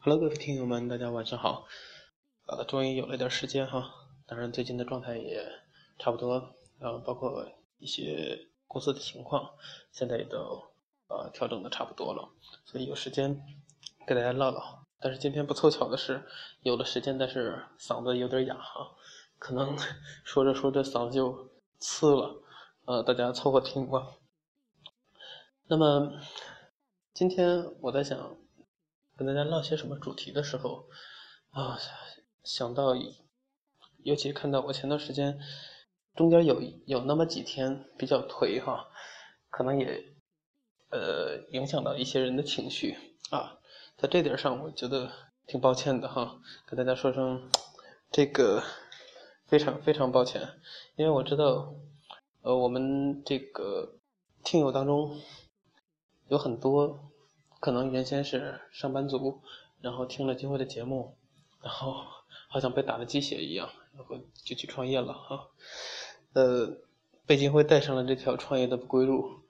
Hello，各位听友们，大家晚上好。呃，终于有了点时间哈，当然最近的状态也差不多，呃，包括一些公司的情况，现在也都呃调整的差不多了，所以有时间给大家唠唠。但是今天不凑巧的是，有了时间，但是嗓子有点哑哈，可能 说着说着嗓子就刺了，呃，大家凑合听吧。那么今天我在想。跟大家唠些什么主题的时候，啊，想到，尤其看到我前段时间中间有有那么几天比较颓哈，可能也呃影响到一些人的情绪啊，在这点上我觉得挺抱歉的哈，跟大家说声这个非常非常抱歉，因为我知道呃我们这个听友当中有很多。可能原先是上班族，然后听了金辉的节目，然后好像被打了鸡血一样，然后就去创业了哈。呃，被金辉带上了这条创业的不归路，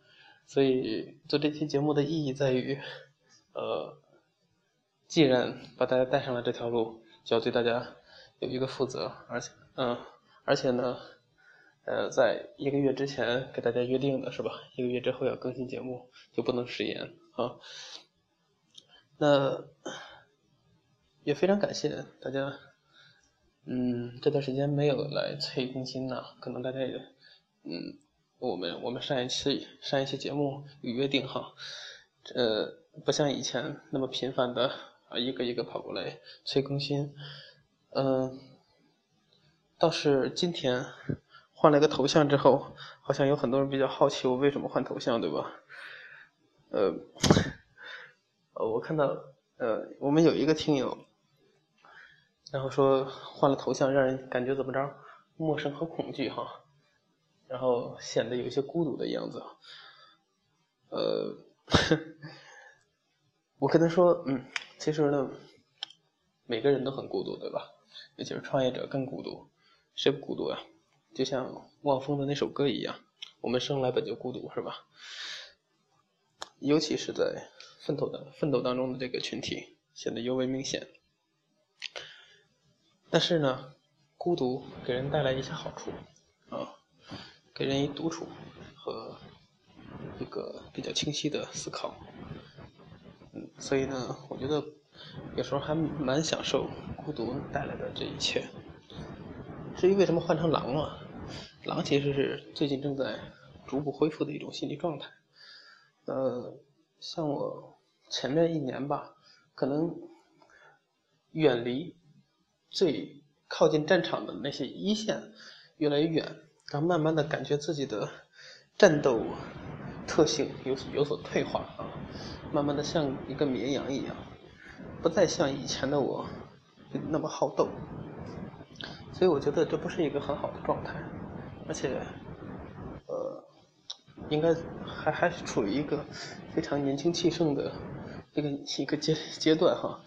所以做这期节目的意义在于，呃，既然把大家带上了这条路，就要对大家有一个负责，而且，嗯，而且呢，呃，在一个月之前给大家约定的是吧？一个月之后要更新节目，就不能食言啊。那也非常感谢大家，嗯，这段时间没有来催更新呢，可能大家也，嗯，我们我们上一期上一期节目有约定哈，呃，不像以前那么频繁的啊一个一个跑过来催更新，嗯，倒是今天换了个头像之后，好像有很多人比较好奇我为什么换头像，对吧？呃。我看到，呃，我们有一个听友，然后说换了头像，让人感觉怎么着，陌生和恐惧哈，然后显得有些孤独的样子。呃，我跟他说，嗯，其实呢，每个人都很孤独，对吧？尤其是创业者更孤独，谁不孤独呀？就像汪峰的那首歌一样，我们生来本就孤独，是吧？尤其是在。奋斗的奋斗当中的这个群体显得尤为明显，但是呢，孤独给人带来一些好处啊，给人以独处和一个比较清晰的思考，嗯，所以呢，我觉得有时候还蛮享受孤独带来的这一切。至于为什么换成狼了，狼其实是最近正在逐步恢复的一种心理状态，呃，像我。前面一年吧，可能远离最靠近战场的那些一线越来越远，然后慢慢的感觉自己的战斗特性有有所退化啊，慢慢的像一个绵羊一样，不再像以前的我那么好斗，所以我觉得这不是一个很好的状态，而且呃，应该还还是处于一个非常年轻气盛的。这个一个阶阶段哈，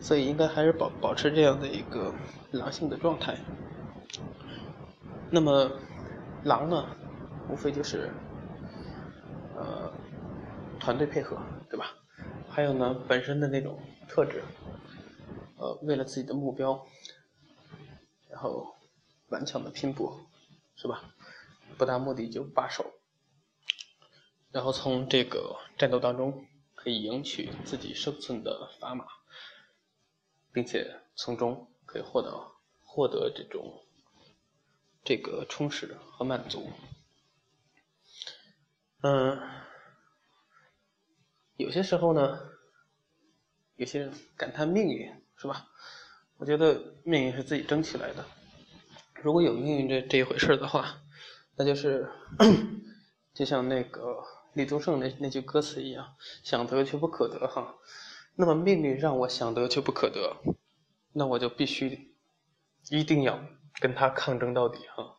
所以应该还是保保持这样的一个狼性的状态。那么狼呢，无非就是呃团队配合，对吧？还有呢本身的那种特质，呃为了自己的目标，然后顽强的拼搏，是吧？不达目的就罢手，然后从这个战斗当中。可以赢取自己生存的砝码，并且从中可以获得获得这种这个充实和满足。嗯，有些时候呢，有些人感叹命运，是吧？我觉得命运是自己争起来的。如果有命运这这一回事的话，那就是 就像那个。李宗盛那那句歌词一样，想得却不可得哈。那么命运让我想得却不可得，那我就必须一定要跟他抗争到底哈。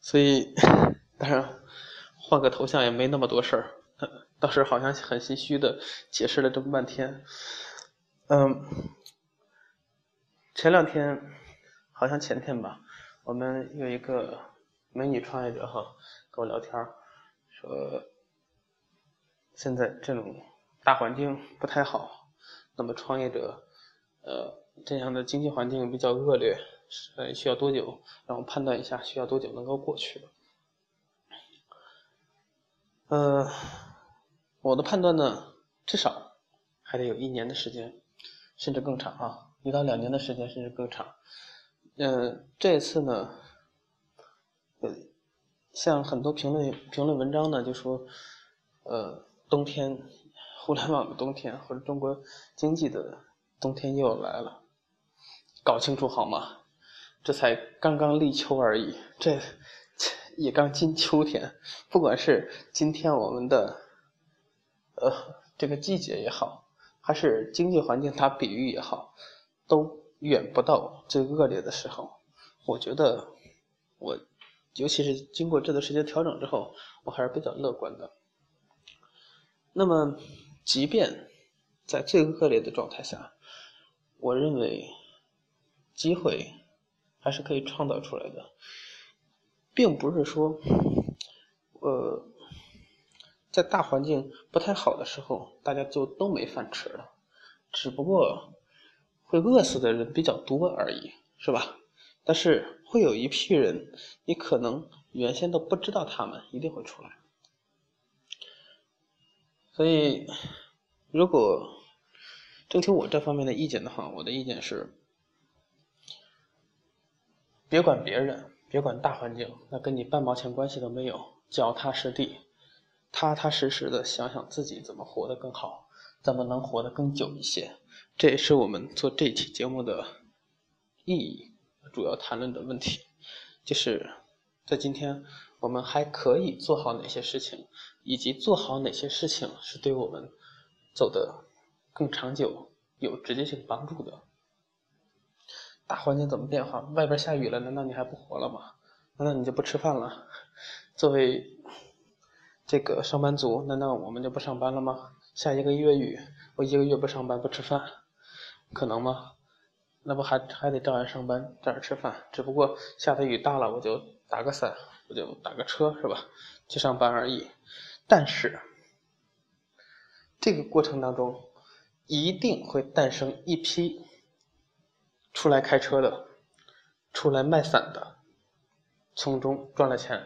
所以，当然换个头像也没那么多事儿，倒是好像很心虚的解释了这么半天。嗯，前两天好像前天吧，我们有一个美女创业者哈跟我聊天儿。说现在这种大环境不太好，那么创业者，呃，这样的经济环境比较恶劣，呃，需要多久？让我判断一下，需要多久能够过去？呃，我的判断呢，至少还得有一年的时间，甚至更长啊，一到两年的时间，甚至更长。嗯，这次呢，呃，像很多评论评论文章呢，就说，呃，冬天，互联网的冬天，或者中国经济的冬天又来了，搞清楚好吗？这才刚刚立秋而已，这。也刚进秋天，不管是今天我们的，呃，这个季节也好，还是经济环境它比喻也好，都远不到最恶劣的时候。我觉得，我尤其是经过这段时间调整之后，我还是比较乐观的。那么，即便在最恶劣的状态下，我认为机会还是可以创造出来的。并不是说，呃，在大环境不太好的时候，大家就都没饭吃了，只不过会饿死的人比较多而已，是吧？但是会有一批人，你可能原先都不知道他们一定会出来。所以，如果征求我这方面的意见的话，我的意见是，别管别人。别管大环境，那跟你半毛钱关系都没有。脚踏实地，踏踏实实的想想自己怎么活得更好，怎么能活得更久一些。这也是我们做这期节目的意义，主要谈论的问题，就是在今天我们还可以做好哪些事情，以及做好哪些事情是对我们走得更长久、有直接性帮助的。大环境怎么变化？外边下雨了，难道你还不活了吗？难道你就不吃饭了？作为这个上班族，难道我们就不上班了吗？下一个月雨，我一个月不上班不吃饭，可能吗？那不还还得照样上班，照样吃饭，只不过下的雨大了，我就打个伞，我就打个车，是吧？去上班而已。但是这个过程当中，一定会诞生一批。出来开车的，出来卖伞的，从中赚了钱，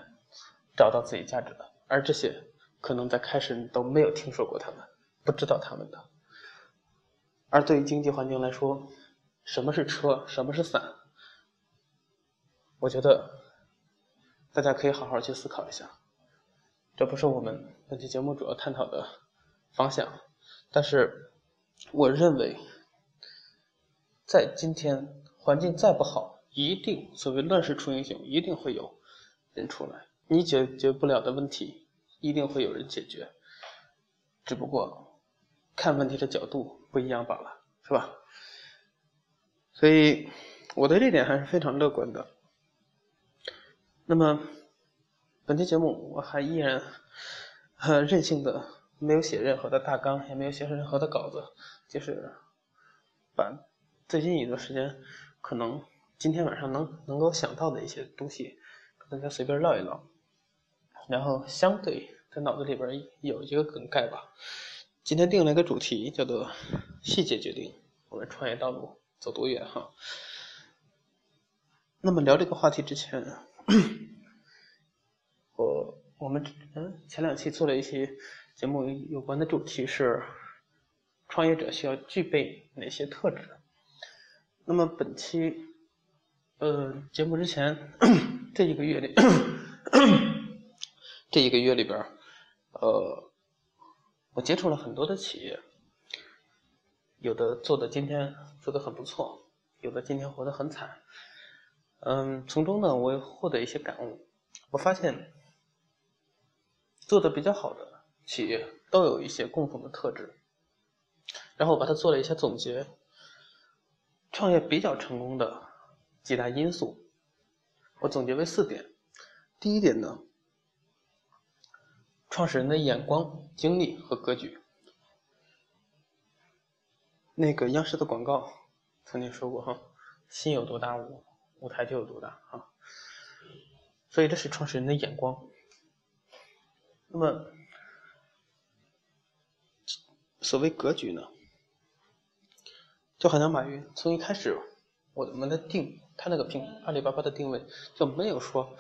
找到自己价值的，而这些可能在开始你都没有听说过他们，不知道他们的。而对于经济环境来说，什么是车，什么是伞？我觉得大家可以好好去思考一下。这不是我们本期节目主要探讨的方向，但是我认为。在今天环境再不好，一定所谓乱世出英雄，一定会有人出来。你解决不了的问题，一定会有人解决。只不过看问题的角度不一样罢了，是吧？所以我对这点还是非常乐观的。那么本期节目我还依然很任性的，没有写任何的大纲，也没有写任何的稿子，就是把。最近一段时间，可能今天晚上能能够想到的一些东西，跟大家随便唠一唠，然后相对在脑子里边有一个梗概吧。今天定了一个主题，叫做“细节决定我们创业道路走多远”哈。那么聊这个话题之前，我我们嗯前两期做了一些节目有关的主题是创业者需要具备哪些特质。那么本期，呃，节目之前 这一个月里，这一个月里边呃，我接触了很多的企业，有的做的今天做的很不错，有的今天活得很惨，嗯，从中呢，我也获得一些感悟。我发现，做的比较好的企业都有一些共同的特质，然后我把它做了一下总结。创业比较成功的几大因素，我总结为四点。第一点呢，创始人的眼光、精力和格局。那个央视的广告曾经说过哈，心有多大，舞舞台就有多大啊。所以这是创始人的眼光。那么，所谓格局呢？就好像马云从一开始，我们的定他那个平阿里巴巴的定位就没有说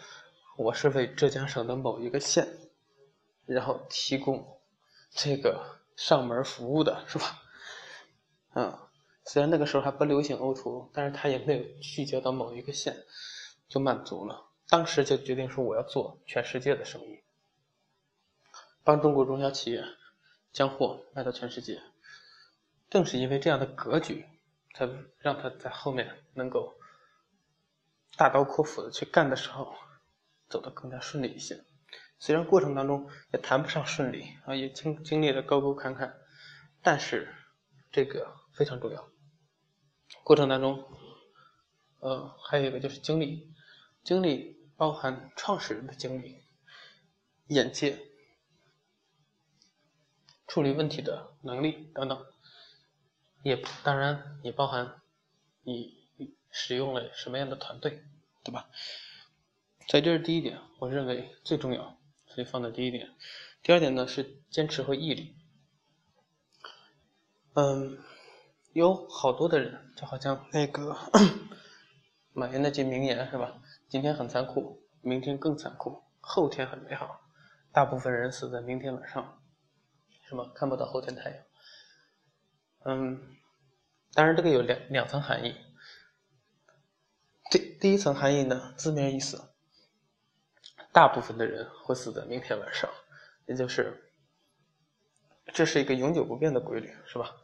我是为浙江省的某一个县，然后提供这个上门服务的，是吧？嗯，虽然那个时候还不流行 O2O，但是他也没有聚焦到某一个县就满足了。当时就决定说我要做全世界的生意，帮中国中小企业将货卖到全世界。正是因为这样的格局，才让他在后面能够大刀阔斧的去干的时候，走得更加顺利一些。虽然过程当中也谈不上顺利啊，也经经历了沟沟坎坎，但是这个非常重要。过程当中，呃，还有一个就是经历，经历包含创始人的经历、眼界、处理问题的能力等等。也当然也包含你使用了什么样的团队，对吧？所以这是第一点，我认为最重要，所以放在第一点。第二点呢是坚持和毅力。嗯，有好多的人就好像那个马云那句名言是吧？今天很残酷，明天更残酷，后天很美好。大部分人死在明天晚上，是吗？看不到后天太阳。嗯，当然这个有两两层含义。第第一层含义呢，字面意思，大部分的人会死在明天晚上，也就是这是一个永久不变的规律，是吧？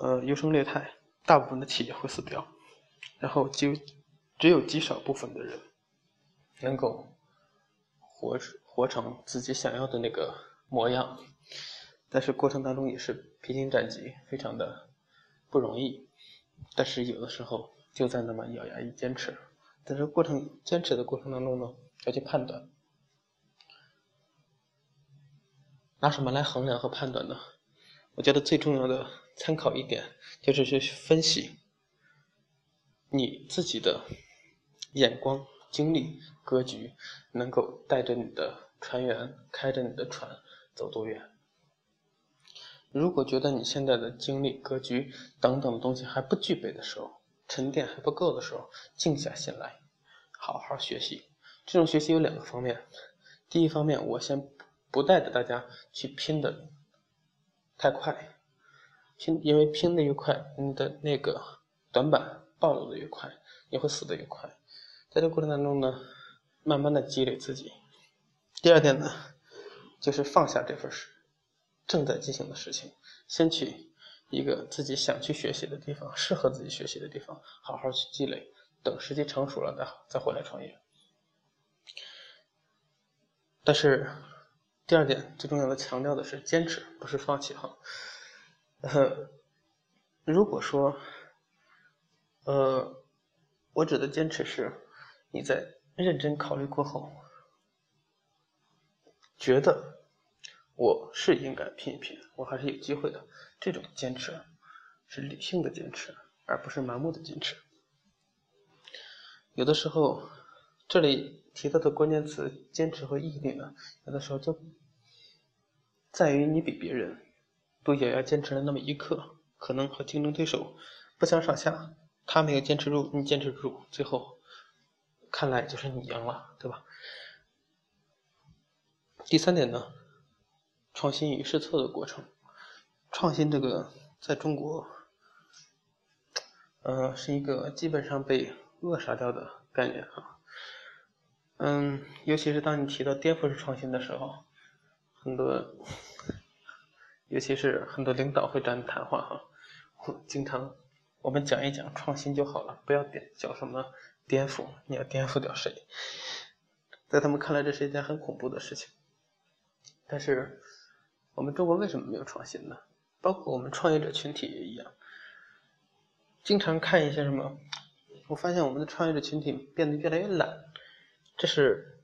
呃，优胜劣汰，大部分的企业会死掉，然后就只有极少部分的人能够活活成自己想要的那个模样。但是过程当中也是披荆斩棘，非常的不容易。但是有的时候就在那么咬牙一坚持。在这过程坚持的过程当中呢，要去判断，拿什么来衡量和判断呢？我觉得最重要的参考一点就是去分析你自己的眼光、经历、格局，能够带着你的船员，开着你的船走多远。如果觉得你现在的精力、格局等等的东西还不具备的时候，沉淀还不够的时候，静下心来，好好学习。这种学习有两个方面。第一方面，我先不带着大家去拼的太快，拼，因为拼的越快，你的那个短板暴露的越快，你会死的越快。在这过程当中呢，慢慢的积累自己。第二点呢，就是放下这份事。正在进行的事情，先去一个自己想去学习的地方，适合自己学习的地方，好好去积累，等时机成熟了再再回来创业。但是第二点最重要的强调的是坚持，不是放弃哈。呃，如果说，呃，我指的坚持是你在认真考虑过后，觉得。我是应该拼一拼，我还是有机会的。这种坚持是理性的坚持，而不是盲目的坚持。有的时候，这里提到的关键词“坚持”和“毅力”呢，有的时候就在于你比别人都也要坚持了那么一刻，可能和竞争对手不相上下。他没有坚持住，你坚持住，最后看来就是你赢了，对吧？第三点呢？创新与试错的过程，创新这个在中国，呃，是一个基本上被扼杀掉的概念啊。嗯，尤其是当你提到颠覆式创新的时候，很多，尤其是很多领导会找你谈话哈，经常我们讲一讲创新就好了，不要颠叫什么颠覆，你要颠覆掉谁？在他们看来，这是一件很恐怖的事情，但是。我们中国为什么没有创新呢？包括我们创业者群体也一样，经常看一些什么，我发现我们的创业者群体变得越来越懒，这是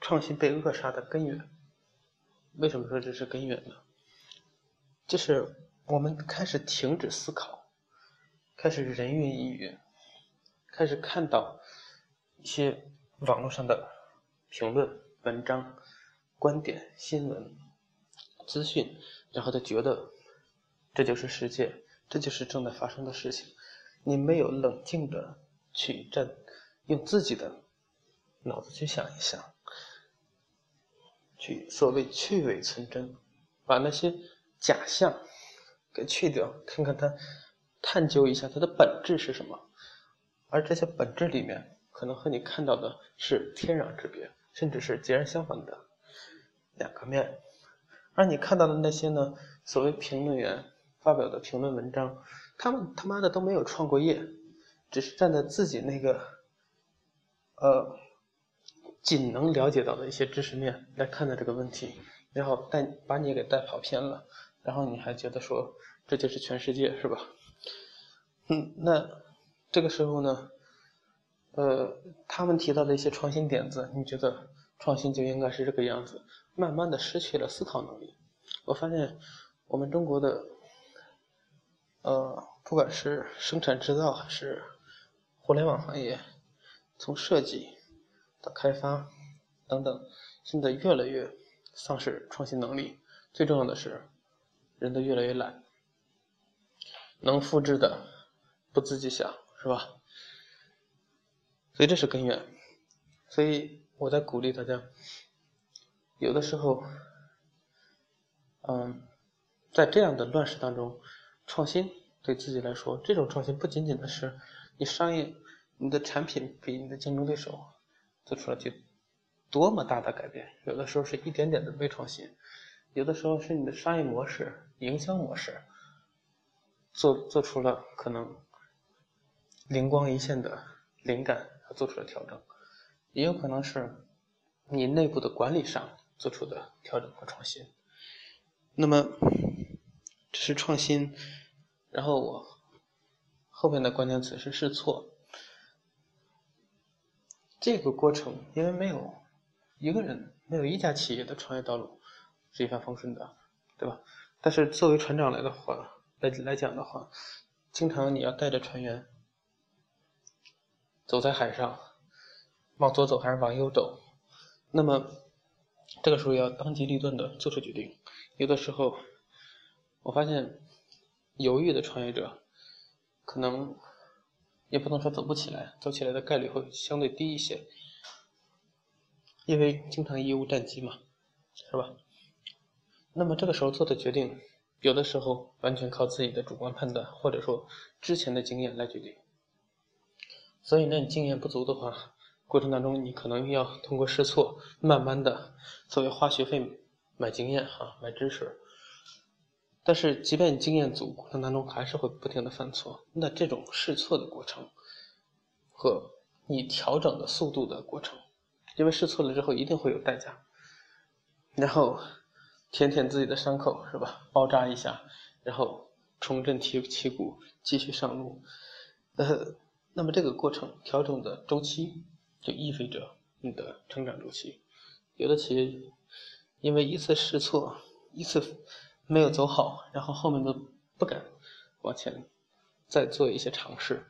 创新被扼杀的根源。为什么说这是根源呢？就是我们开始停止思考，开始人云亦云，开始看到一些网络上的评论、文章、观点、新闻。资讯，然后他觉得这就是世界，这就是正在发生的事情。你没有冷静的去站，用自己的脑子去想一想，去所谓去伪存真，把那些假象给去掉，看看它，探究一下它的本质是什么。而这些本质里面，可能和你看到的是天壤之别，甚至是截然相反的两个面。而你看到的那些呢，所谓评论员发表的评论文章，他们他妈的都没有创过业，只是站在自己那个，呃，仅能了解到的一些知识面来看待这个问题，然后带把你给带跑偏了，然后你还觉得说这就是全世界是吧？嗯，那这个时候呢，呃，他们提到的一些创新点子，你觉得创新就应该是这个样子？慢慢的失去了思考能力。我发现我们中国的，呃，不管是生产制造还是互联网行业，从设计的开发等等，现在越来越丧失创新能力。最重要的是，人都越来越懒，能复制的不自己想，是吧？所以这是根源。所以我在鼓励大家。有的时候，嗯，在这样的乱世当中，创新对自己来说，这种创新不仅仅的是你商业、你的产品比你的竞争对手做出了就多么大的改变，有的时候是一点点的微创新，有的时候是你的商业模式、营销模式做做出了可能灵光一现的灵感，做出了调整，也有可能是你内部的管理上。做出的调整和创新，那么这是创新，然后我后面的关键词是试错。这个过程因为没有一个人，没有一家企业的创业道路是一帆风顺的，对吧？但是作为船长来的话，来来讲的话，经常你要带着船员走在海上，往左走还是往右走，那么。这个时候要当机立断的做出决定。有的时候，我发现犹豫的创业者可能也不能说走不起来，走起来的概率会相对低一些，因为经常贻误战机嘛，是吧？那么这个时候做的决定，有的时候完全靠自己的主观判断，或者说之前的经验来决定。所以，那你经验不足的话，过程当中，你可能要通过试错，慢慢的，作为花学费买经验哈，买知识。但是，即便经验足，过程当中还是会不停的犯错。那这种试错的过程和你调整的速度的过程，因为试错了之后一定会有代价。然后舔舔自己的伤口是吧？包扎一下，然后重振旗旗鼓，继续上路。呃，那么这个过程调整的周期。就意味着你的成长周期，有的企业因为一次试错，一次没有走好，然后后面都不敢往前再做一些尝试。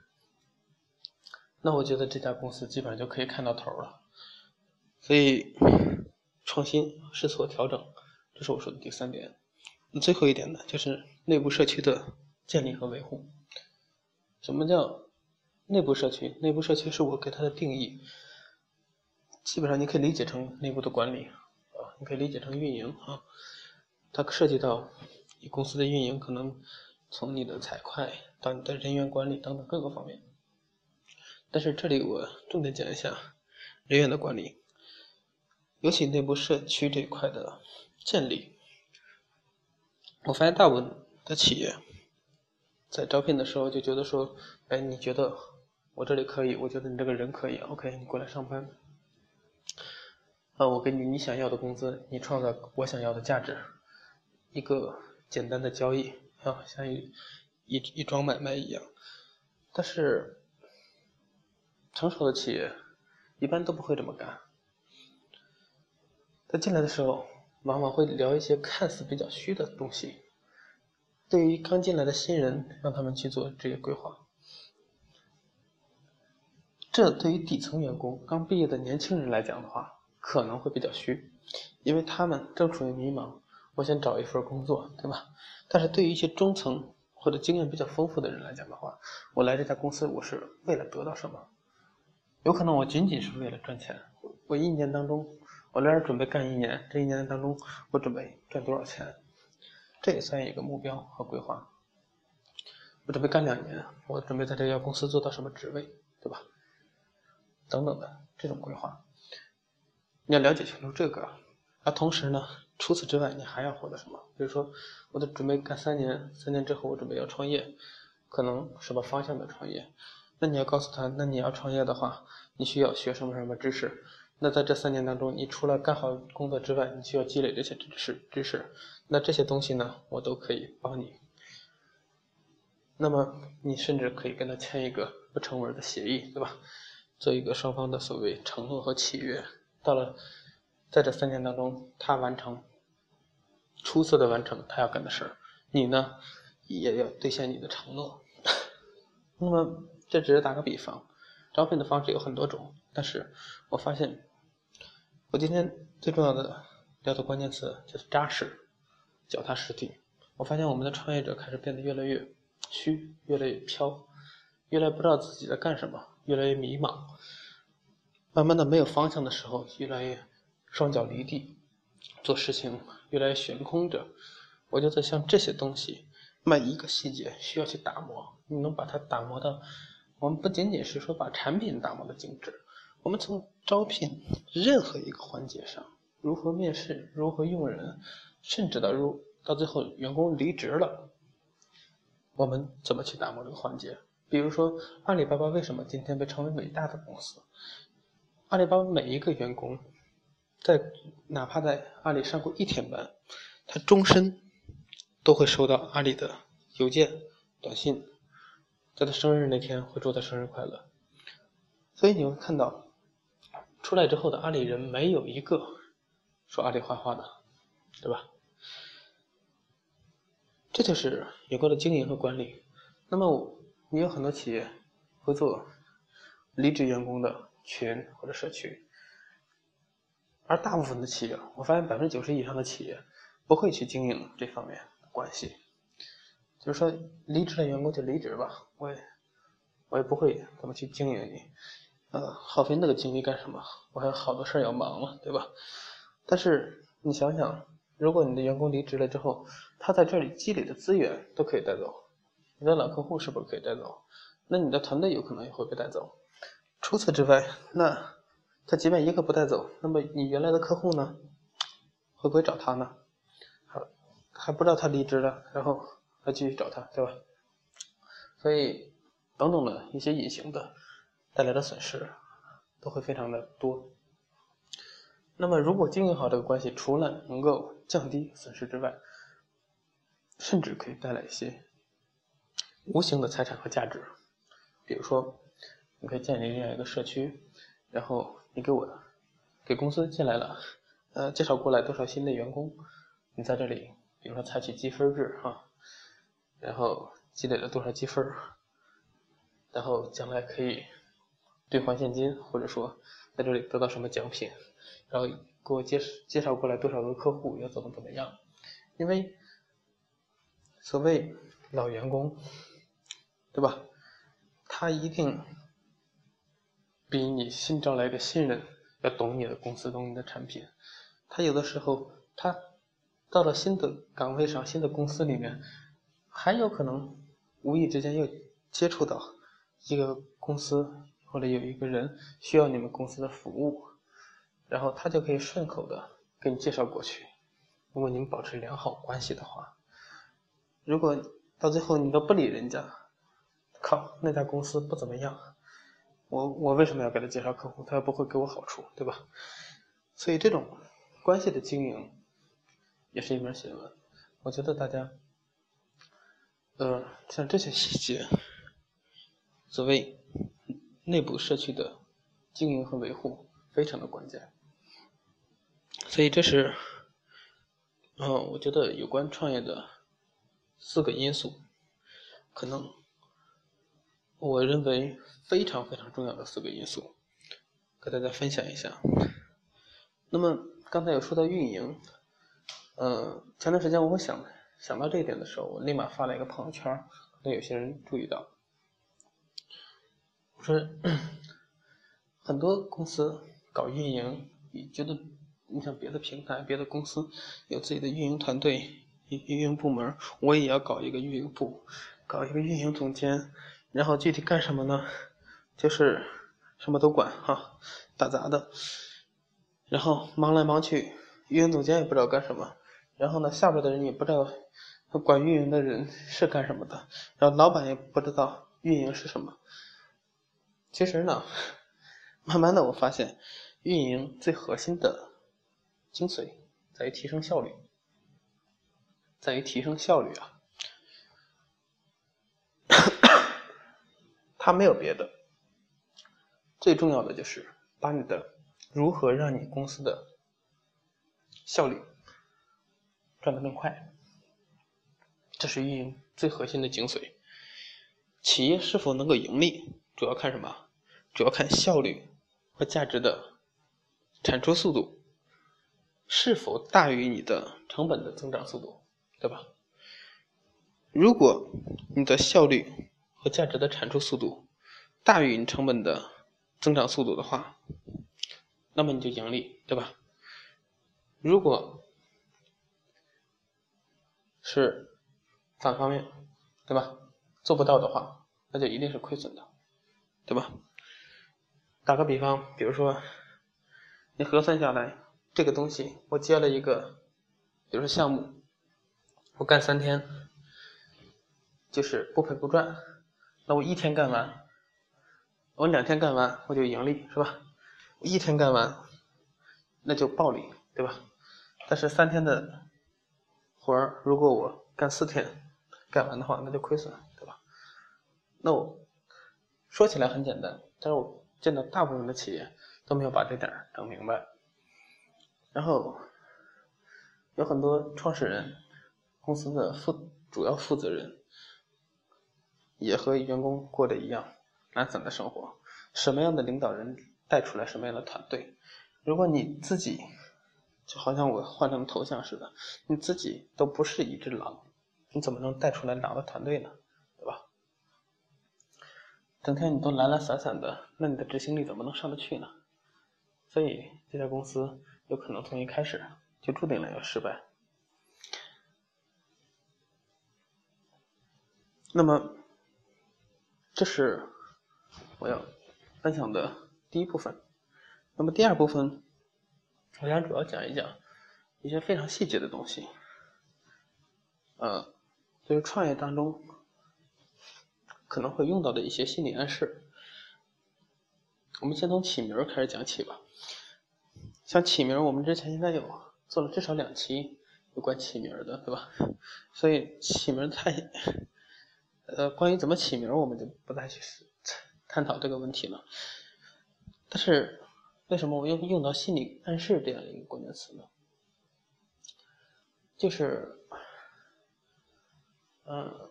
那我觉得这家公司基本上就可以看到头了。所以，创新、试错、调整，这是我说的第三点。那最后一点呢，就是内部社区的建立和维护。什么叫内部社区？内部社区是我给它的定义。基本上你可以理解成内部的管理啊，你可以理解成运营啊，它涉及到你公司的运营，可能从你的财会到你的人员管理等等各个方面。但是这里我重点讲一下人员的管理，尤其内部社区这一块的建立。我发现大部分的企业在招聘的时候就觉得说，哎，你觉得我这里可以，我觉得你这个人可以，OK，你过来上班。啊，我给你你想要的工资，你创造我想要的价值，一个简单的交易啊，像一一一桩买卖一样。但是成熟的企业一般都不会这么干。他进来的时候，往往会聊一些看似比较虚的东西。对于刚进来的新人，让他们去做职业规划。这对于底层员工、刚毕业的年轻人来讲的话，可能会比较虚，因为他们正处于迷茫，我想找一份工作，对吧？但是对于一些中层或者经验比较丰富的人来讲的话，我来这家公司我是为了得到什么？有可能我仅仅是为了赚钱。我一年当中，我来这准备干一年，这一年当中我准备赚多少钱？这也算一个目标和规划。我准备干两年，我准备在这家公司做到什么职位，对吧？等等的这种规划，你要了解清楚这个。而同时呢，除此之外，你还要获得什么？比如说，我得准备干三年，三年之后我准备要创业，可能什么方向的创业？那你要告诉他，那你要创业的话，你需要学什么什么知识？那在这三年当中，你除了干好工作之外，你需要积累这些知识知识。那这些东西呢，我都可以帮你。那么你甚至可以跟他签一个不成文的协议，对吧？做一个双方的所谓承诺和契约。到了在这三年当中，他完成出色的完成他要干的事儿，你呢也要兑现你的承诺。那么这只是打个比方，招聘的方式有很多种，但是我发现。我今天最重要的聊的关键词就是扎实、脚踏实地。我发现我们的创业者开始变得越来越虚，越来越飘，越来越不知道自己在干什么，越来越迷茫。慢慢的没有方向的时候，越来越双脚离地，做事情越来越悬空着。我觉得像这些东西，每一个细节需要去打磨。你能把它打磨到，我们不仅仅是说把产品打磨的精致。我们从招聘任何一个环节上，如何面试，如何用人，甚至到如到最后员工离职了，我们怎么去打磨这个环节？比如说阿里巴巴为什么今天被称为伟大的公司？阿里巴巴每一个员工，在哪怕在阿里上过一天班，他终身都会收到阿里的邮件、短信，在他生日那天会祝他生日快乐。所以你会看到。出来之后的阿里人没有一个说阿里坏话的，对吧？这就是有关的经营和管理。那么也有很多企业会做离职员工的群或者社区，而大部分的企业，我发现百分之九十以上的企业不会去经营这方面关系。就是说，离职的员工就离职吧，我也我也不会怎么去经营你。呃，耗费那个精力干什么？我还有好多事儿要忙嘛，对吧？但是你想想，如果你的员工离职了之后，他在这里积累的资源都可以带走，你的老客户是不是可以带走？那你的团队有可能也会被带走。除此之外，那他即便一个不带走，那么你原来的客户呢，会不会找他呢？还还不知道他离职了，然后还继续找他，对吧？所以，等等的一些隐形的。带来的损失都会非常的多。那么，如果经营好这个关系，除了能够降低损失之外，甚至可以带来一些无形的财产和价值。比如说，你可以建立这样一个社区，然后你给我给公司进来了，呃，介绍过来多少新的员工，你在这里，比如说采取积分制哈，然后积累了多少积分，然后将来可以。兑换现金，或者说在这里得到什么奖品，然后给我介绍介绍过来多少个客户，要怎么怎么样？因为所谓老员工，对吧？他一定比你新招来的新人要懂你的公司，懂你的产品。他有的时候，他到了新的岗位上，新的公司里面，还有可能无意之间又接触到一个公司。或者有一个人需要你们公司的服务，然后他就可以顺口的给你介绍过去。如果你们保持良好关系的话，如果到最后你都不理人家，靠，那家公司不怎么样，我我为什么要给他介绍客户？他又不会给我好处，对吧？所以这种关系的经营也是一门学问。我觉得大家，呃，像这些细节，所谓。内部社区的经营和维护非常的关键，所以这是，嗯，我觉得有关创业的四个因素，可能我认为非常非常重要的四个因素，和大家分享一下。那么刚才有说到运营，呃，前段时间我想想到这一点的时候，我立马发了一个朋友圈，可能有些人注意到，我说很多公司搞运营，你觉得你像别的平台、别的公司有自己的运营团队、运营部门，我也要搞一个运营部，搞一个运营总监，然后具体干什么呢？就是什么都管哈，打杂的，然后忙来忙去，运营总监也不知道干什么。然后呢，下边的人也不知道管运营的人是干什么的，然后老板也不知道运营是什么。其实呢，慢慢的我发现，运营最核心的精髓在于提升效率，在于提升效率啊，他没有别的，最重要的就是把你的如何让你公司的效率。赚得更快，这是运营最核心的精髓。企业是否能够盈利，主要看什么？主要看效率和价值的产出速度是否大于你的成本的增长速度，对吧？如果你的效率和价值的产出速度大于你成本的增长速度的话，那么你就盈利，对吧？如果是反方面，对吧？做不到的话，那就一定是亏损的，对吧？打个比方，比如说，你核算下来，这个东西我接了一个，比如说项目，我干三天，就是不赔不赚，那我一天干完，我两天干完我就盈利，是吧？我一天干完，那就暴利，对吧？但是三天的。活儿如果我干四天干完的话，那就亏损，对吧？那我说起来很简单，但是我见到大部分的企业都没有把这点儿整明白。然后有很多创始人、公司的负主要负责人也和员工过的一样懒散的生活。什么样的领导人带出来什么样的团队？如果你自己。就好像我换成头像似的，你自己都不是一只狼，你怎么能带出来狼的团队呢？对吧？整天你都懒懒散散的，那你的执行力怎么能上得去呢？所以这家公司有可能从一开始就注定了要失败。那么，这是我要分享的第一部分。那么第二部分。我想主要讲一讲一些非常细节的东西，呃，就是创业当中可能会用到的一些心理暗示。我们先从起名开始讲起吧。像起名，我们之前应该有做了至少两期有关起名的，对吧？所以起名太，呃，关于怎么起名，我们就不再去探讨这个问题了。但是。为什么我用用到心理暗示这样一个关键词呢？就是，嗯，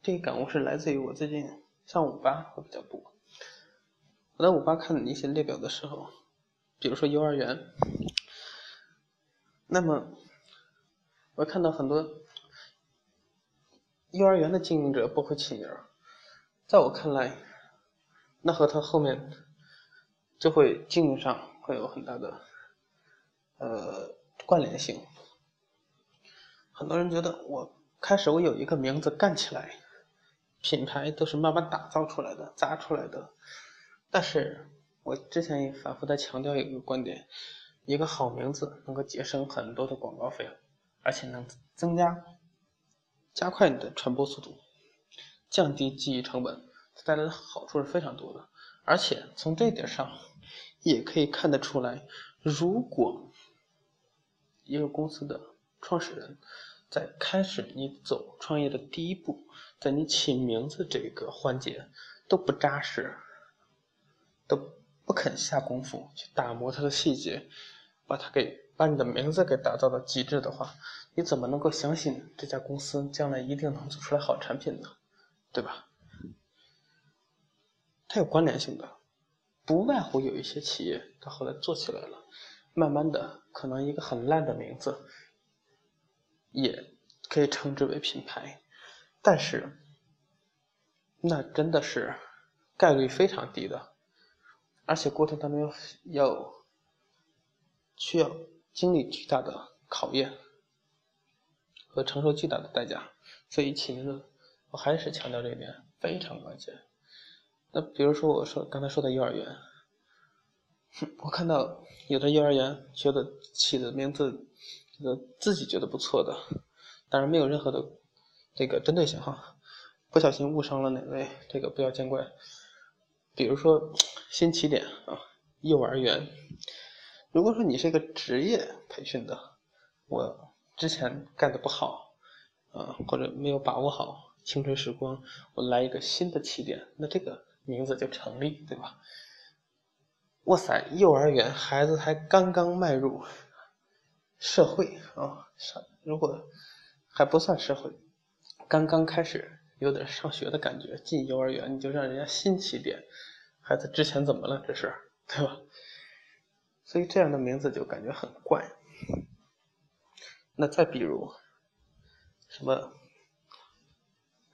这个感悟是来自于我最近上五八会比较多。我在五八看的一些列表的时候，比如说幼儿园，那么我看到很多幼儿园的经营者不会起名在我看来，那和他后面。就会经营上会有很大的呃关联性。很多人觉得我开始我有一个名字干起来，品牌都是慢慢打造出来的、砸出来的。但是我之前也反复在强调一个观点：一个好名字能够节省很多的广告费，而且能增加、加快你的传播速度，降低记忆成本，它带来的好处是非常多的。而且从这点上。也可以看得出来，如果一个公司的创始人，在开始你走创业的第一步，在你起名字这个环节都不扎实，都不肯下功夫去打磨它的细节，把它给把你的名字给打造到极致的话，你怎么能够相信这家公司将来一定能做出来好产品呢？对吧？它有关联性的。不外乎有一些企业，它后来做起来了，慢慢的，可能一个很烂的名字，也可以称之为品牌，但是那真的是概率非常低的，而且过程当中要需要经历巨大的考验和承受巨大的代价，所以起名字我还是强调这一点非常关键。那比如说我说刚才说的幼儿园，我看到有的幼儿园觉得起的名字，这个自己觉得不错的。当然没有任何的这个针对性哈，不小心误伤了哪位，这个不要见怪。比如说新起点啊，幼儿园。如果说你是一个职业培训的，我之前干的不好啊，或者没有把握好青春时光，我来一个新的起点，那这个名字就成立，对吧？哇塞，幼儿园孩子才刚刚迈入社会啊，上如果。还不算社会，刚刚开始有点上学的感觉。进幼儿园你就让人家新起点，孩子之前怎么了？这是对吧？所以这样的名字就感觉很怪。那再比如，什么，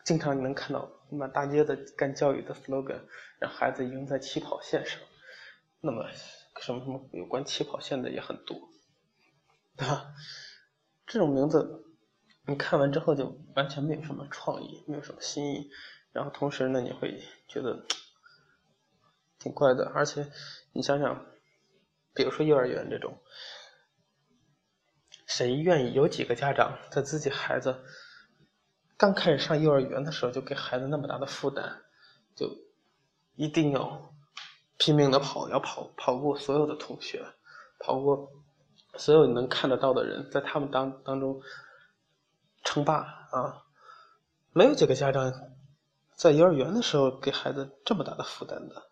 经常你能看到满大街的干教育的 slogan，让孩子赢在起跑线上。那么什么什么有关起跑线的也很多，对 吧？这种名字。你看完之后就完全没有什么创意，没有什么新意，然后同时呢，你会觉得挺怪的。而且你想想，比如说幼儿园这种，谁愿意有几个家长在自己孩子刚开始上幼儿园的时候就给孩子那么大的负担，就一定要拼命的跑，要跑跑过所有的同学，跑过所有你能看得到的人，在他们当当中。称霸啊！没有几个家长在幼儿园的时候给孩子这么大的负担的。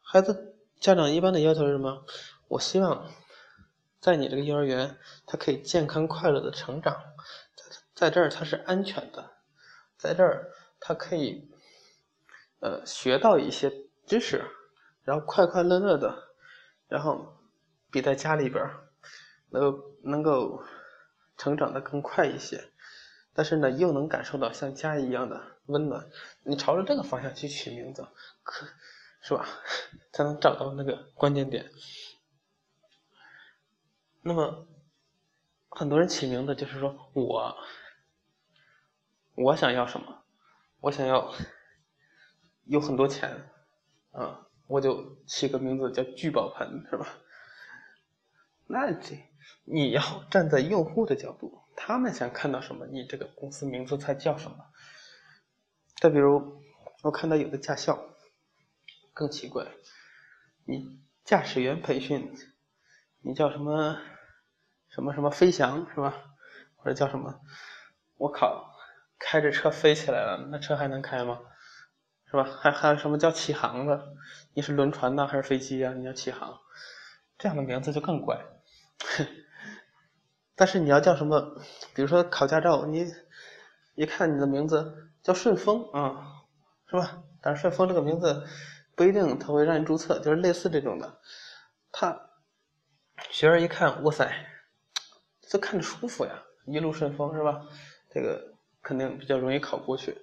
孩子家长一般的要求是什么？我希望在你这个幼儿园，他可以健康快乐的成长，在这儿它是安全的，在这儿它可以呃学到一些知识，然后快快乐乐的，然后比在家里边能够能够成长的更快一些。但是呢，又能感受到像家一样的温暖。你朝着这个方向去取名字，可是吧？才能找到那个关键点。那么，很多人起名字就是说我，我想要什么？我想要有很多钱，啊，我就起个名字叫聚宝盆，是吧？那这你要站在用户的角度。他们想看到什么，你这个公司名字才叫什么。再比如，我看到有的驾校更奇怪，你驾驶员培训，你叫什么什么什么飞翔是吧？或者叫什么？我靠，开着车飞起来了，那车还能开吗？是吧？还还有什么叫起航的？你是轮船呢还是飞机啊？你要起航，这样的名字就更怪。但是你要叫什么？比如说考驾照，你一看你的名字叫顺丰啊，是吧？但是顺丰这个名字不一定他会让你注册，就是类似这种的。他学生一看，哇塞，这看着舒服呀，一路顺风是吧？这个肯定比较容易考过去。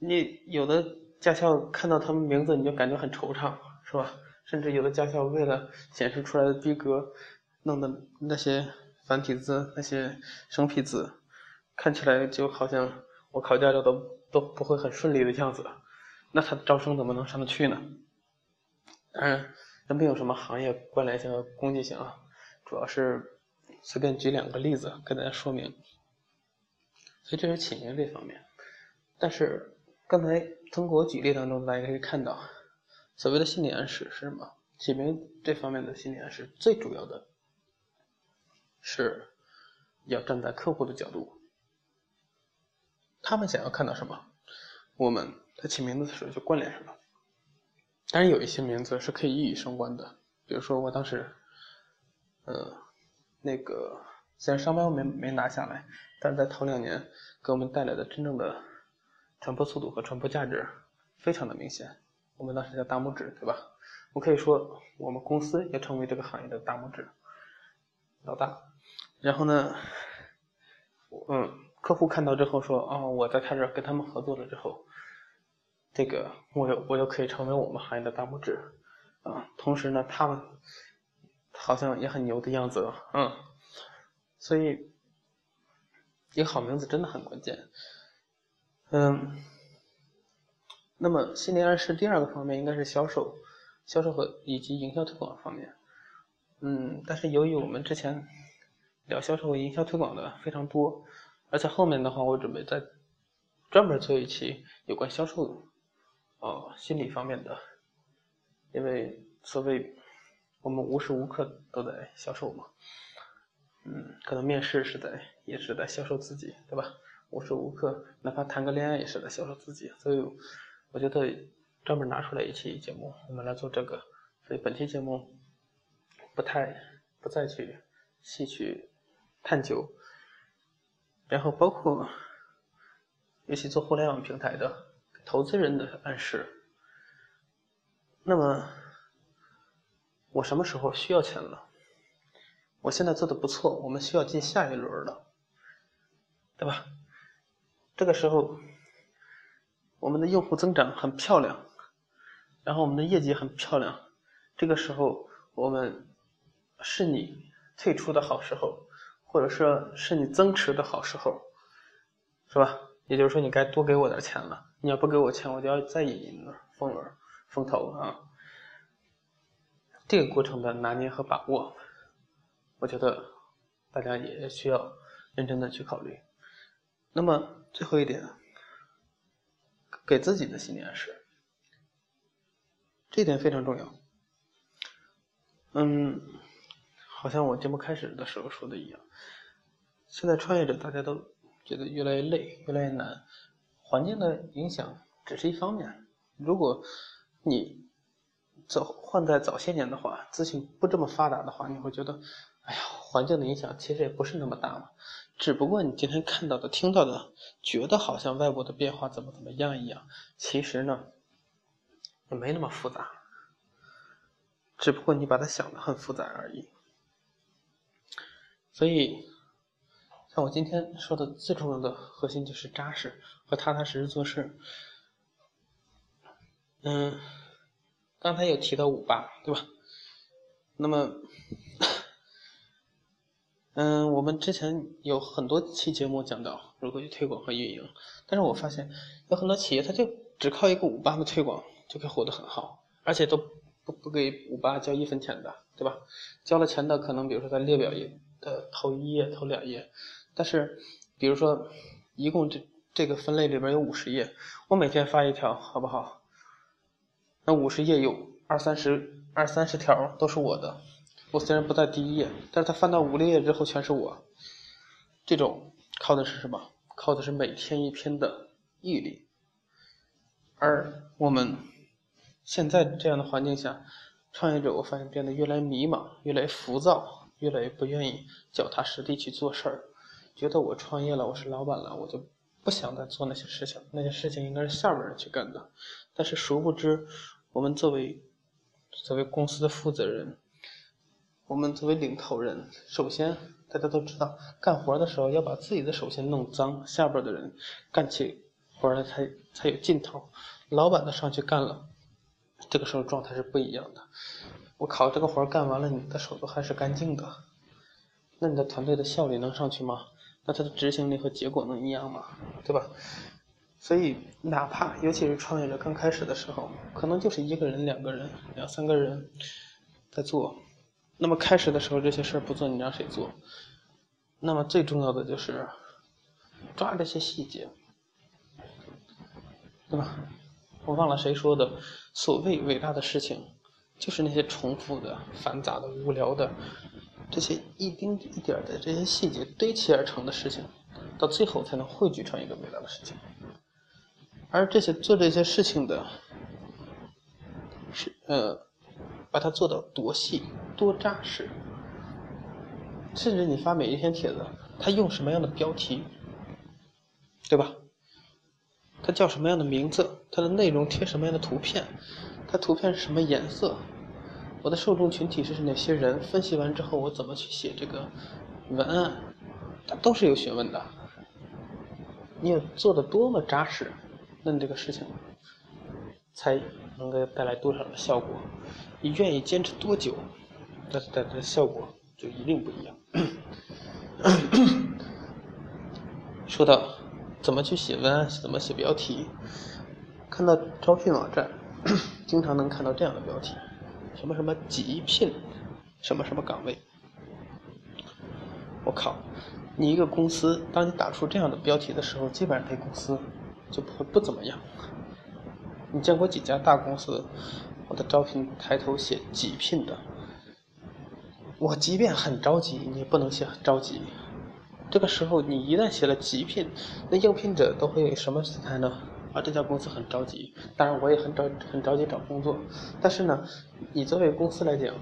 你有的驾校看到他们名字，你就感觉很惆怅，是吧？甚至有的驾校为了显示出来的逼格。弄的那些繁体字、那些生僻字，看起来就好像我考驾照都都不会很顺利的样子，那他招生怎么能上得去呢？当然，这没有什么行业关联性和攻击性啊，主要是随便举两个例子跟大家说明。所以这是起名这方面，但是刚才通过我举例当中，大家可以看到，所谓的心理暗示是什么？起名这方面的心理暗示最主要的。是要站在客户的角度，他们想要看到什么，我们在起名字的时候就关联什么。当然，有一些名字是可以一语双关的，比如说我当时，呃，那个虽然商标没没拿下来，但在头两年给我们带来的真正的传播速度和传播价值非常的明显。我们当时叫大拇指，对吧？我可以说我们公司也成为这个行业的大拇指老大。然后呢，嗯，客户看到之后说，哦，我在开始跟他们合作了之后，这个我又我又可以成为我们行业的大拇指，啊，同时呢，他们好像也很牛的样子，嗯，所以一个好名字真的很关键，嗯，那么心理暗示第二个方面应该是销售，销售和以及营销推广方面，嗯，但是由于我们之前。聊销售和营销推广的非常多，而且后面的话，我准备再专门做一期有关销售，呃，心理方面的，因为所谓我们无时无刻都在销售嘛，嗯，可能面试是在也是在销售自己，对吧？无时无刻，哪怕谈个恋爱也是在销售自己，所以我觉得专门拿出来一期节目，我们来做这个，所以本期节目不太不再去细去。探究，然后包括尤其做互联网平台的投资人的暗示。那么，我什么时候需要钱了？我现在做的不错，我们需要进下一轮了，对吧？这个时候，我们的用户增长很漂亮，然后我们的业绩很漂亮。这个时候，我们是你退出的好时候。或者说是你增持的好时候，是吧？也就是说，你该多给我点钱了。你要不给我钱，我就要再引一轮风轮、风投啊。这个过程的拿捏和把握，我觉得大家也需要认真的去考虑。那么最后一点，给自己的心理暗示，这点非常重要。嗯。好像我节目开始的时候说的一样，现在创业者大家都觉得越来越累，越来越难。环境的影响只是一方面。如果你早换在早些年的话，资讯不这么发达的话，你会觉得，哎呀，环境的影响其实也不是那么大嘛。只不过你今天看到的、听到的，觉得好像外部的变化怎么怎么样一样，其实呢，也没那么复杂。只不过你把它想的很复杂而已。所以，像我今天说的最重要的核心就是扎实和踏踏实实做事。嗯，刚才有提到五八，对吧？那么，嗯，我们之前有很多期节目讲到如何去推广和运营，但是我发现有很多企业他就只靠一个五八的推广就可以活得很好，而且都不不给五八交一分钱的，对吧？交了钱的可能比如说在列表页。的头一页、头两页，但是，比如说，一共这这个分类里边有五十页，我每天发一条，好不好？那五十页有二三十、二三十条都是我的，我虽然不在第一页，但是他翻到五六页之后全是我。这种靠的是什么？靠的是每天一篇的毅力。而我们现在这样的环境下，创业者我发现变得越来越迷茫，越来越浮躁。越来越不愿意脚踏实地去做事儿，觉得我创业了，我是老板了，我就不想再做那些事情，那些事情应该是下边人去干的。但是殊不知，我们作为作为公司的负责人，我们作为领头人，首先大家都知道，干活的时候要把自己的手先弄脏，下边的人干起活来才才有劲头。老板都上去干了，这个时候状态是不一样的。我靠，这个活干完了，你的手都还是干净的，那你的团队的效率能上去吗？那他的执行力和结果能一样吗？对吧？所以，哪怕尤其是创业者刚开始的时候，可能就是一个人、两个人、两三个人在做，那么开始的时候这些事儿不做，你让谁做？那么最重要的就是抓这些细节，对吧？我忘了谁说的，所谓伟大的事情。就是那些重复的、繁杂的、无聊的，这些一丁一点的这些细节堆砌而成的事情，到最后才能汇聚成一个伟大的事情。而这些做这些事情的，是呃，把它做到多细、多扎实，甚至你发每一篇帖子，它用什么样的标题，对吧？它叫什么样的名字？它的内容贴什么样的图片？它图片是什么颜色？我的受众群体是哪些人？分析完之后，我怎么去写这个文案？它都是有学问的。你做的多么扎实，那你这个事情才能够带来多少的效果？你愿意坚持多久，那带来的效果就一定不一样。说到怎么去写文案，怎么写标题，看到招聘网站，经常能看到这样的标题：什么什么急聘，什么什么岗位。我靠！你一个公司，当你打出这样的标题的时候，基本上这公司就不不怎么样。你见过几家大公司，我的招聘抬头写“急聘”的？我即便很着急，你也不能写着急。这个时候，你一旦写了“急聘”，那应聘者都会什么心态呢？啊，这家公司很着急，当然我也很着很着急找工作。但是呢，你作为公司来讲，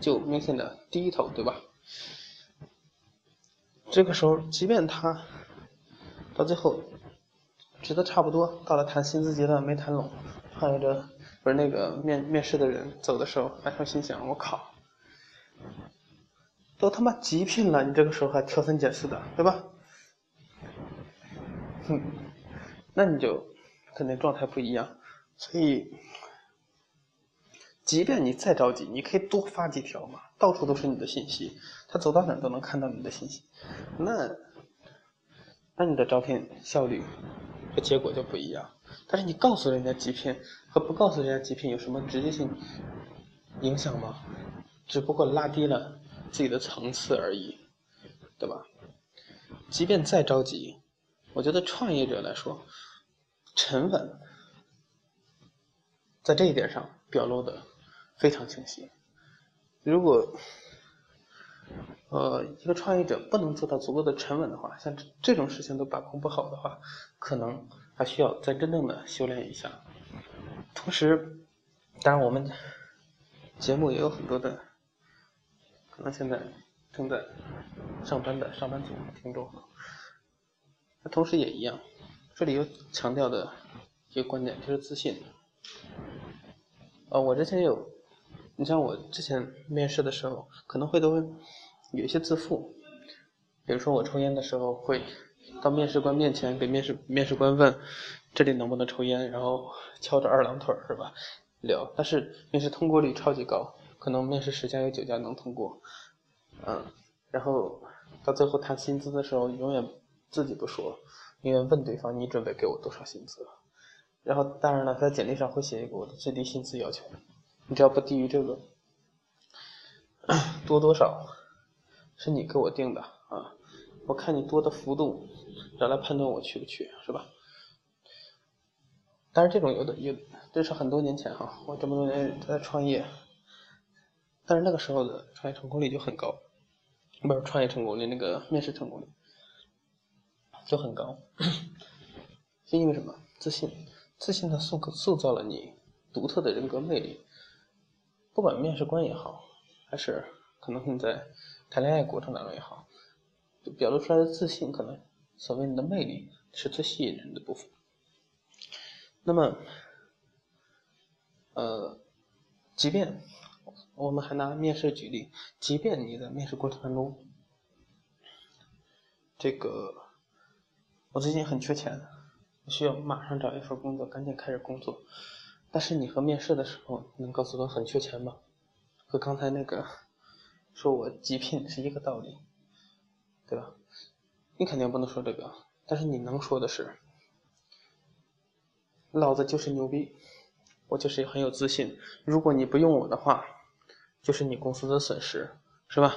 就明显的低头，对吧？这个时候，即便他到最后觉得差不多，到了谈薪资阶段没谈拢，创业者不是那个面面试的人走的时候，还说心想：我靠，都他妈急聘了，你这个时候还挑三拣四的，对吧？哼，那你就肯定状态不一样。所以，即便你再着急，你可以多发几条嘛，到处都是你的信息。他走到哪都能看到你的信息，那，那你的招聘效率和结果就不一样。但是你告诉人家极聘和不告诉人家极聘有什么直接性影响吗？只不过拉低了自己的层次而已，对吧？即便再着急，我觉得创业者来说，沉稳，在这一点上表露的非常清晰。如果呃，一个创业者不能做到足够的沉稳的话，像这种事情都把控不好的话，可能还需要再真正的修炼一下。同时，当然我们节目也有很多的，可能现在正在上班的上班族听众，那同时也一样，这里有强调的一个观点就是自信。呃，我之前有，你像我之前面试的时候，可能会都会。有一些自负，比如说我抽烟的时候，会到面试官面前给面试面试官问这里能不能抽烟，然后翘着二郎腿是吧？聊，但是面试通过率超级高，可能面试十家有九家能通过，嗯，然后到最后谈薪资的时候，永远自己不说，永远问对方你准备给我多少薪资，然后当然了，在简历上会写一个我的最低薪资要求，你只要不低于这个，多多少。是你给我定的啊，我看你多的幅度，然后来判断我去不去，是吧？但是这种有的有，这是很多年前哈，我这么多年在创业，但是那个时候的创业成功率就很高，不是创业成功率，那个面试成功率就很高，是因为什么？自信，自信的塑塑造了你独特的人格魅力，不管面试官也好，还是可能你在。谈恋爱过程当中也好，表露出来的自信，可能所谓你的魅力是最吸引人的部分。那么，呃，即便我们还拿面试举例，即便你在面试过程当中，这个我最近很缺钱，需要马上找一份工作，赶紧开始工作。但是你和面试的时候能告诉我很缺钱吗？和刚才那个。说我极品是一个道理，对吧？你肯定不能说这个，但是你能说的是，老子就是牛逼，我就是很有自信。如果你不用我的话，就是你公司的损失，是吧？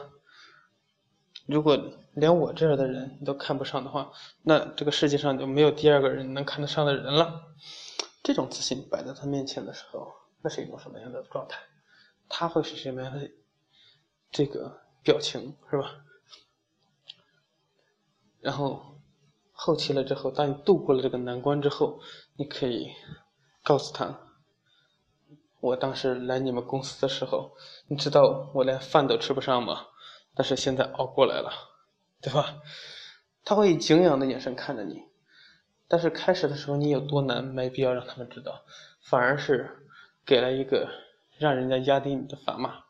如果连我这样的人你都看不上的话，那这个世界上就没有第二个人能看得上的人了。这种自信摆在他面前的时候，那是一种什么样的状态？他会是什么样的？这个表情是吧？然后后期了之后，当你度过了这个难关之后，你可以告诉他：我当时来你们公司的时候，你知道我连饭都吃不上吗？但是现在熬过来了，对吧？他会以敬仰的眼神看着你，但是开始的时候你有多难，没必要让他们知道，反而是给了一个让人家压低你的砝码。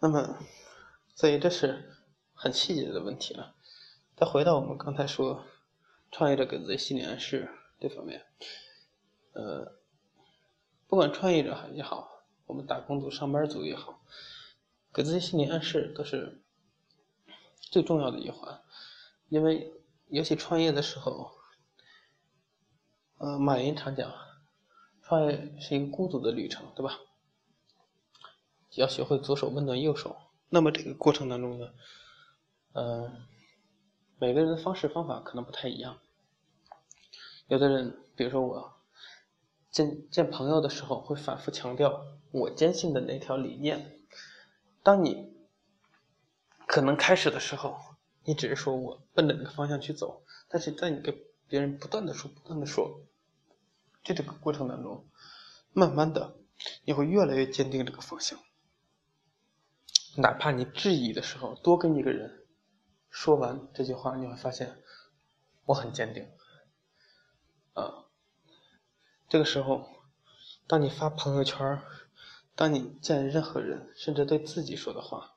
那么，所以这是很细节的问题了。再回到我们刚才说，创业者给自己心理暗示这方面，呃，不管创业者也好，我们打工族、上班族也好，给自己心理暗示都是最重要的一环，因为尤其创业的时候，呃，马云常讲，创业是一个孤独的旅程，对吧？要学会左手温暖右手。那么这个过程当中呢，嗯，每个人的方式方法可能不太一样。有的人，比如说我见见朋友的时候，会反复强调我坚信的那条理念。当你可能开始的时候，你只是说我奔着那个方向去走，但是在你跟别人不断的说、不断的说，就这个过程当中，慢慢的你会越来越坚定这个方向。哪怕你质疑的时候，多跟一个人说完这句话，你会发现我很坚定。啊，这个时候，当你发朋友圈，当你见任何人，甚至对自己说的话，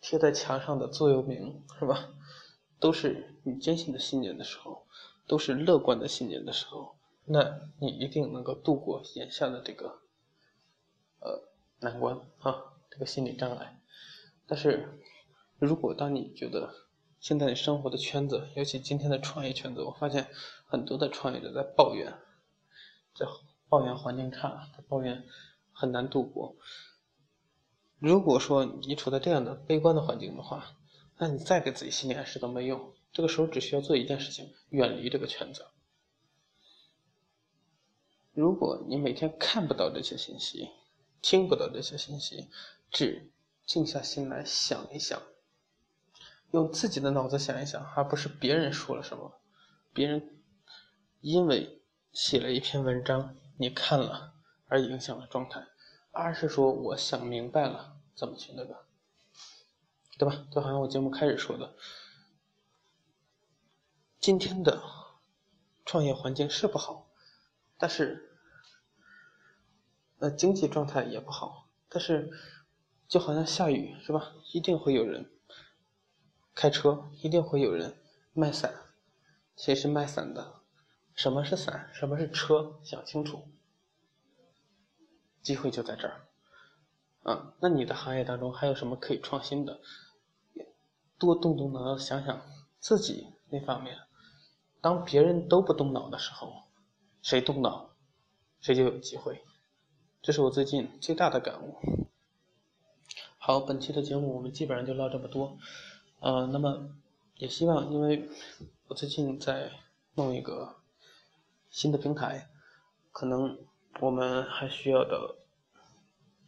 贴在墙上的座右铭，是吧？都是你坚信的信念的时候，都是乐观的信念的时候，那你一定能够度过眼下的这个呃难关啊，这个心理障碍。但是，如果当你觉得现在你生活的圈子，尤其今天的创业圈子，我发现很多的创业者在抱怨，在抱怨环境差，抱怨很难度过。如果说你处在这样的悲观的环境的话，那你再给自己心理暗示都没用。这个时候只需要做一件事情：远离这个圈子。如果你每天看不到这些信息，听不到这些信息，只静下心来想一想，用自己的脑子想一想，而不是别人说了什么，别人因为写了一篇文章你看了而影响了状态，而是说我想明白了怎么去那个，对吧？就好像我节目开始说的，今天的创业环境是不好，但是呃经济状态也不好，但是。就好像下雨是吧？一定会有人开车，一定会有人卖伞。谁是卖伞的？什么是伞？什么是车？想清楚。机会就在这儿。啊，那你的行业当中还有什么可以创新的？多动动脑，想想自己那方面。当别人都不动脑的时候，谁动脑，谁就有机会。这是我最近最大的感悟。好，本期的节目我们基本上就唠这么多，呃，那么也希望，因为我最近在弄一个新的平台，可能我们还需要的，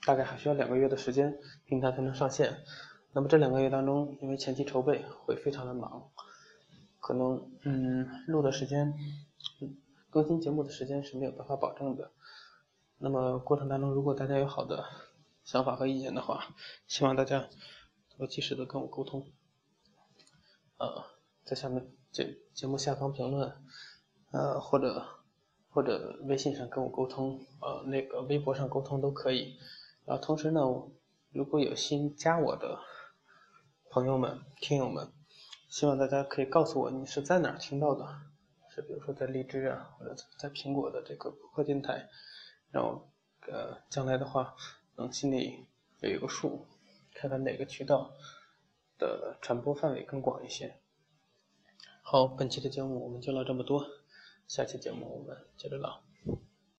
大概还需要两个月的时间，平台才能上线。那么这两个月当中，因为前期筹备会非常的忙，可能嗯录的时间，更新节目的时间是没有办法保证的。那么过程当中，如果大家有好的，想法和意见的话，希望大家能够及时的跟我沟通。呃，在下面节节目下方评论，呃，或者或者微信上跟我沟通，呃，那个微博上沟通都可以。然后同时呢，如果有新加我的朋友们、听友们，希望大家可以告诉我你是在哪儿听到的，是比如说在荔枝啊，或者在苹果的这个播客电台，让我呃将来的话。能心里有一个数，看看哪个渠道的传播范围更广一些。好，本期的节目我们就唠这么多，下期节目我们接着唠。